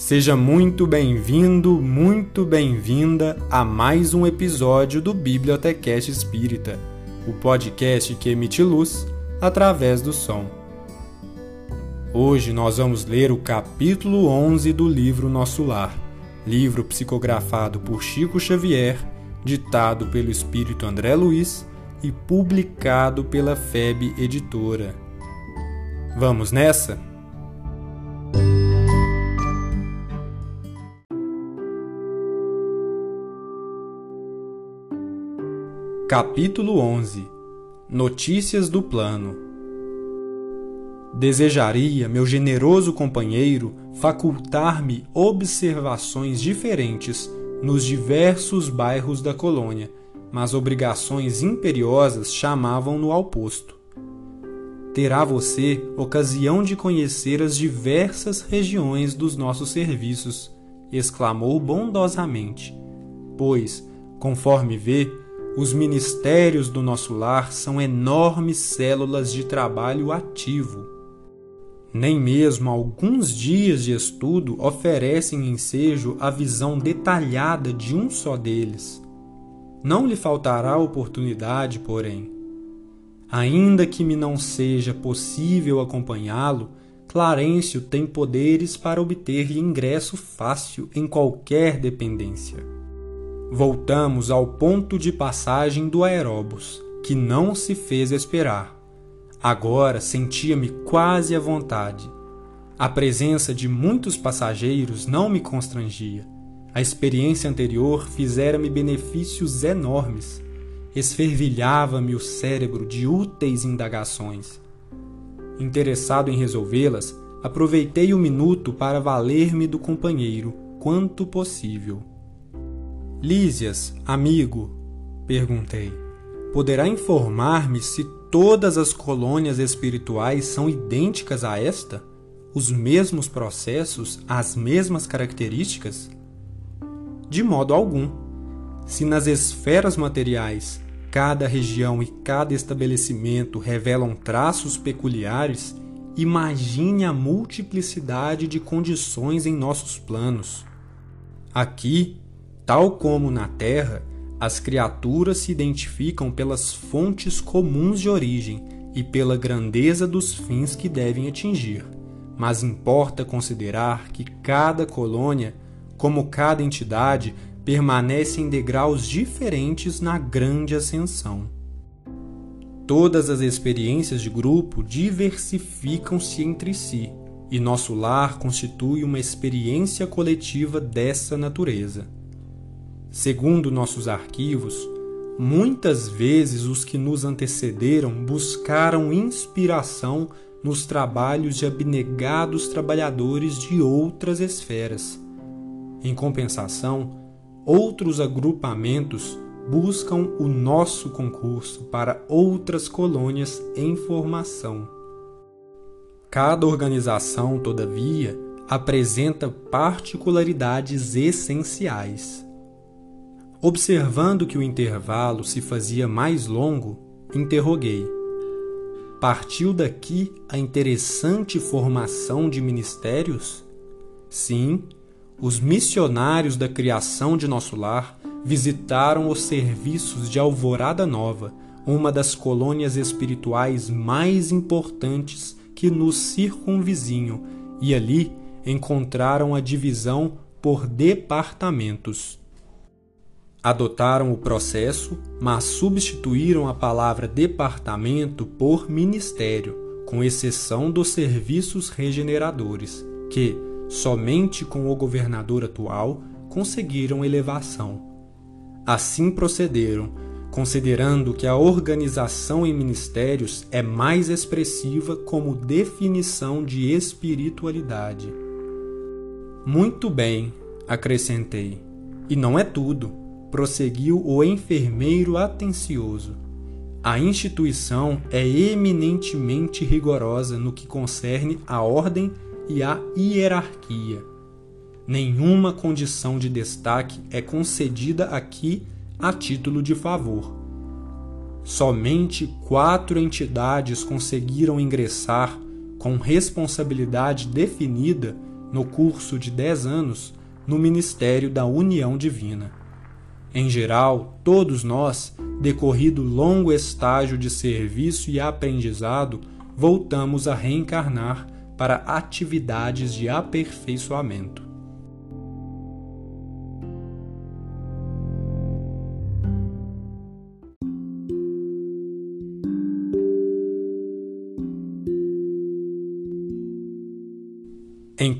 Seja muito bem-vindo, muito bem-vinda a mais um episódio do Bibliotecast Espírita, o podcast que emite luz através do som. Hoje nós vamos ler o capítulo 11 do livro Nosso Lar, livro psicografado por Chico Xavier, ditado pelo espírito André Luiz e publicado pela FEB Editora. Vamos nessa? Capítulo 11 Notícias do Plano Desejaria, meu generoso companheiro, facultar-me observações diferentes nos diversos bairros da colônia, mas obrigações imperiosas chamavam-no ao posto. Terá você ocasião de conhecer as diversas regiões dos nossos serviços, exclamou bondosamente, pois, conforme vê, os ministérios do nosso lar são enormes células de trabalho ativo. Nem mesmo alguns dias de estudo oferecem ensejo a visão detalhada de um só deles. Não lhe faltará oportunidade, porém. Ainda que me não seja possível acompanhá-lo, Clarencio tem poderes para obter-lhe ingresso fácil em qualquer dependência. Voltamos ao ponto de passagem do aeróbus, que não se fez esperar. Agora sentia-me quase à vontade. A presença de muitos passageiros não me constrangia. A experiência anterior fizera-me benefícios enormes. Esfervilhava-me o cérebro de úteis indagações. Interessado em resolvê-las, aproveitei o minuto para valer-me do companheiro quanto possível. Lísias, amigo, perguntei, poderá informar-me se todas as colônias espirituais são idênticas a esta? Os mesmos processos, as mesmas características? De modo algum. Se nas esferas materiais cada região e cada estabelecimento revelam traços peculiares, imagine a multiplicidade de condições em nossos planos. Aqui, Tal como na Terra, as criaturas se identificam pelas fontes comuns de origem e pela grandeza dos fins que devem atingir. Mas importa considerar que cada colônia, como cada entidade, permanece em degraus diferentes na grande ascensão. Todas as experiências de grupo diversificam-se entre si, e nosso lar constitui uma experiência coletiva dessa natureza. Segundo nossos arquivos, muitas vezes os que nos antecederam buscaram inspiração nos trabalhos de abnegados trabalhadores de outras esferas. Em compensação, outros agrupamentos buscam o nosso concurso para outras colônias em formação. Cada organização, todavia, apresenta particularidades essenciais. Observando que o intervalo se fazia mais longo, interroguei. Partiu daqui a interessante formação de ministérios? Sim, os missionários da criação de nosso lar visitaram os serviços de Alvorada Nova, uma das colônias espirituais mais importantes que nos circunvizinham, e ali encontraram a divisão por departamentos. Adotaram o processo, mas substituíram a palavra departamento por ministério, com exceção dos serviços regeneradores, que, somente com o governador atual, conseguiram elevação. Assim procederam, considerando que a organização em ministérios é mais expressiva como definição de espiritualidade. Muito bem, acrescentei, e não é tudo prosseguiu o enfermeiro atencioso. A instituição é eminentemente rigorosa no que concerne à ordem e à hierarquia. Nenhuma condição de destaque é concedida aqui a título de favor. Somente quatro entidades conseguiram ingressar com responsabilidade definida no curso de 10 anos, no ministério da União Divina. Em geral, todos nós, decorrido longo estágio de serviço e aprendizado, voltamos a reencarnar para atividades de aperfeiçoamento.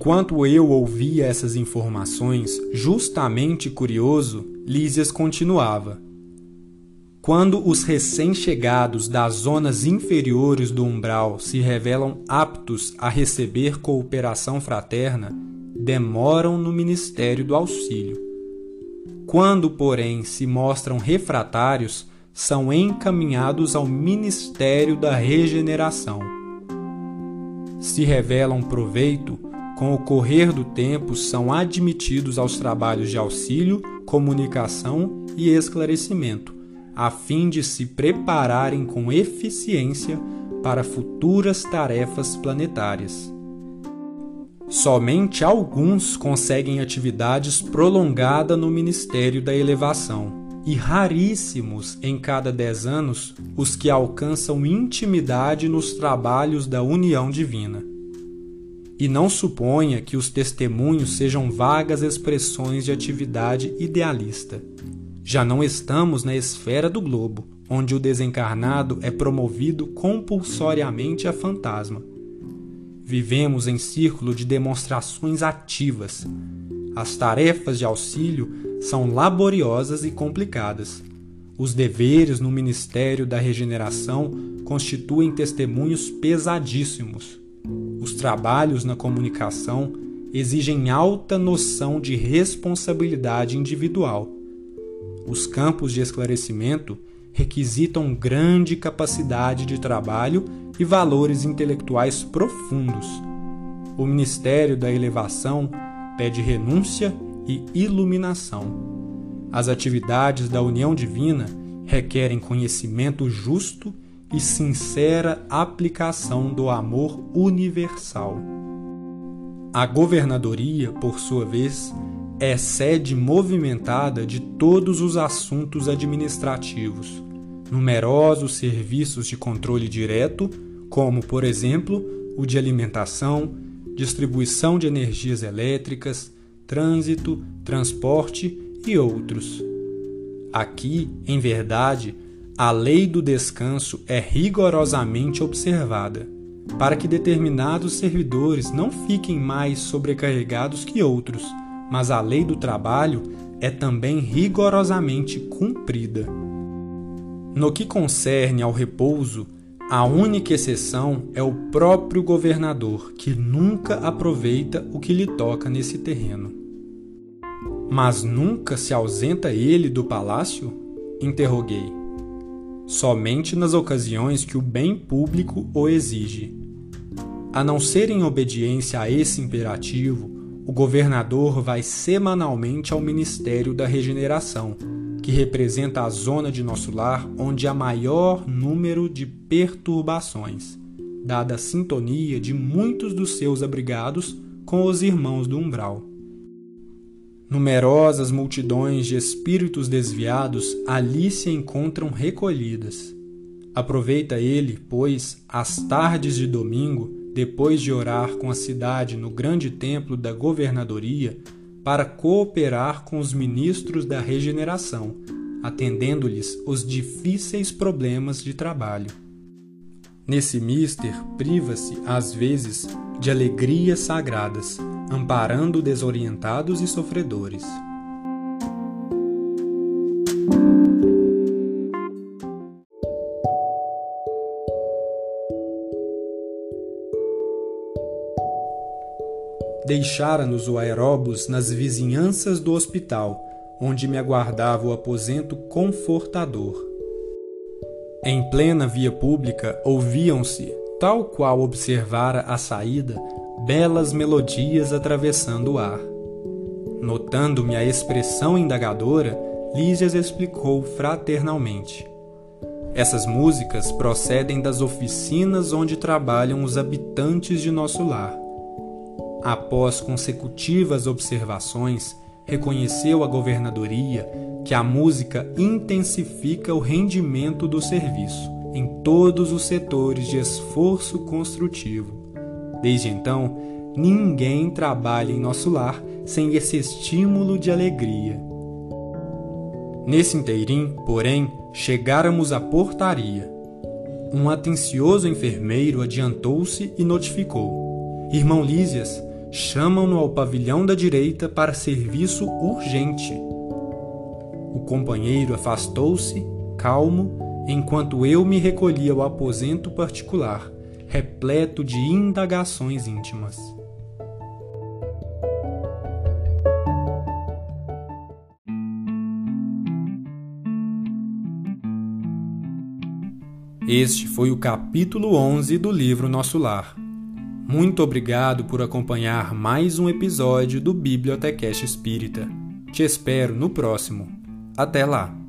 Enquanto eu ouvia essas informações, justamente curioso, Lísias continuava. Quando os recém-chegados das zonas inferiores do umbral se revelam aptos a receber cooperação fraterna, demoram no ministério do auxílio. Quando, porém, se mostram refratários, são encaminhados ao ministério da regeneração. Se revelam proveito, com o correr do tempo, são admitidos aos trabalhos de auxílio, comunicação e esclarecimento, a fim de se prepararem com eficiência para futuras tarefas planetárias. Somente alguns conseguem atividades prolongada no Ministério da Elevação, e raríssimos em cada dez anos os que alcançam intimidade nos trabalhos da união divina e não suponha que os testemunhos sejam vagas expressões de atividade idealista. Já não estamos na esfera do globo, onde o desencarnado é promovido compulsoriamente a fantasma. Vivemos em círculo de demonstrações ativas. As tarefas de auxílio são laboriosas e complicadas. Os deveres no Ministério da Regeneração constituem testemunhos pesadíssimos os trabalhos na comunicação exigem alta noção de responsabilidade individual. Os campos de esclarecimento requisitam grande capacidade de trabalho e valores intelectuais profundos. O Ministério da Elevação pede renúncia e iluminação. As atividades da união divina requerem conhecimento justo e sincera aplicação do amor universal. A governadoria, por sua vez, é sede movimentada de todos os assuntos administrativos, numerosos serviços de controle direto, como, por exemplo, o de alimentação, distribuição de energias elétricas, trânsito, transporte e outros. Aqui, em verdade, a lei do descanso é rigorosamente observada, para que determinados servidores não fiquem mais sobrecarregados que outros, mas a lei do trabalho é também rigorosamente cumprida. No que concerne ao repouso, a única exceção é o próprio governador, que nunca aproveita o que lhe toca nesse terreno. Mas nunca se ausenta ele do palácio? Interroguei somente nas ocasiões que o bem público o exige. A não ser em obediência a esse imperativo, o governador vai semanalmente ao Ministério da Regeneração, que representa a zona de nosso lar onde há maior número de perturbações, dada a sintonia de muitos dos seus abrigados com os irmãos do umbral. Numerosas multidões de espíritos desviados ali se encontram recolhidas. Aproveita ele, pois, as tardes de domingo, depois de orar com a cidade no grande templo da governadoria, para cooperar com os ministros da regeneração, atendendo-lhes os difíceis problemas de trabalho. Nesse mister, priva-se, às vezes, de alegrias sagradas, amparando desorientados e sofredores. Deixara-nos o aeróbus nas vizinhanças do hospital, onde me aguardava o aposento confortador. Em plena via pública ouviam-se, tal qual observara a saída, belas melodias atravessando o ar. Notando-me a expressão indagadora, Lísias explicou fraternalmente. Essas músicas procedem das oficinas onde trabalham os habitantes de nosso lar. Após consecutivas observações, reconheceu a governadoria que a música intensifica o rendimento do serviço em todos os setores de esforço construtivo. Desde então, ninguém trabalha em nosso lar sem esse estímulo de alegria. Nesse inteirim, porém, chegáramos à portaria. Um atencioso enfermeiro adiantou-se e notificou: Irmão Lísias, chamam-no ao pavilhão da direita para serviço urgente. O companheiro afastou-se, calmo, enquanto eu me recolhia ao aposento particular, repleto de indagações íntimas. Este foi o capítulo 11 do livro Nosso Lar. Muito obrigado por acompanhar mais um episódio do Bibliotecast Espírita. Te espero no próximo. Até lá!